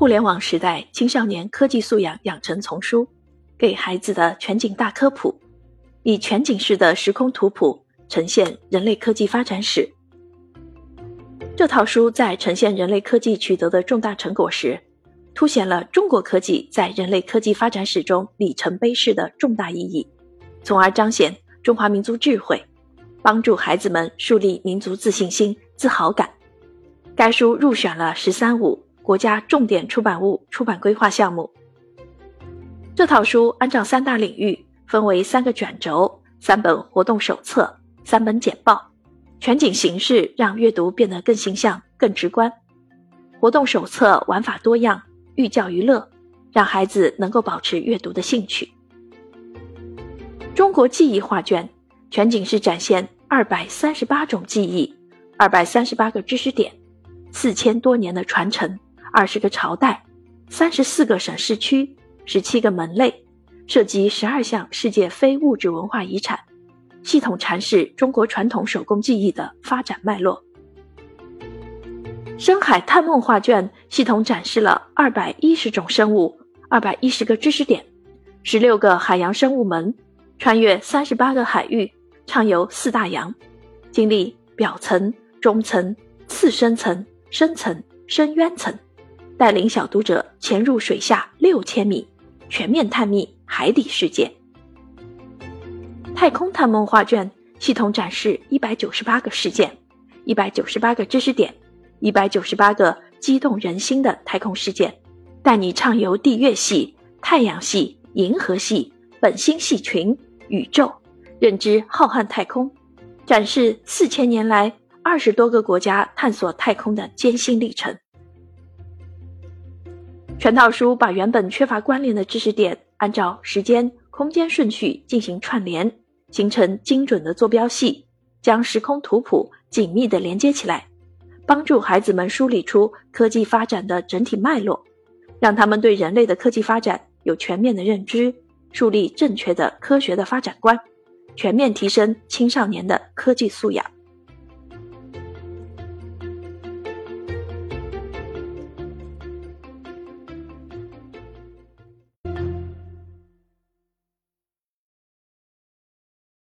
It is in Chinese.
互联网时代青少年科技素养养成丛书，给孩子的全景大科普，以全景式的时空图谱呈现人类科技发展史。这套书在呈现人类科技取得的重大成果时，凸显了中国科技在人类科技发展史中里程碑式的重大意义，从而彰显中华民族智慧，帮助孩子们树立民族自信心、自豪感。该书入选了“十三五”国家重点出版物出版规划项目。这套书按照三大领域分为三个卷轴：三本活动手册，三本简报。全景形式让阅读变得更形象、更直观。活动手册玩法多样，寓教于乐，让孩子能够保持阅读的兴趣。中国记忆画卷全景式展现二百三十八种记忆，二百三十八个知识点，四千多年的传承，二十个朝代，三十四个省市区，十七个门类，涉及十二项世界非物质文化遗产。系统阐释中国传统手工技艺的发展脉络。深海探梦画卷系统展示了二百一十种生物、二百一十个知识点、十六个海洋生物门，穿越三十八个海域，畅游四大洋，经历表层、中层、次深层、深层、深渊层，带领小读者潜入水下六千米，全面探秘海底世界。太空探梦画卷系统展示一百九十八个事件，一百九十八个知识点，一百九十八个激动人心的太空事件，带你畅游地月系、太阳系、银河系、本星系群、宇宙，认知浩瀚太空，展示四千年来二十多个国家探索太空的艰辛历程。全套书把原本缺乏关联的知识点，按照时间、空间顺序进行串联。形成精准的坐标系，将时空图谱紧密地连接起来，帮助孩子们梳理出科技发展的整体脉络，让他们对人类的科技发展有全面的认知，树立正确的科学的发展观，全面提升青少年的科技素养。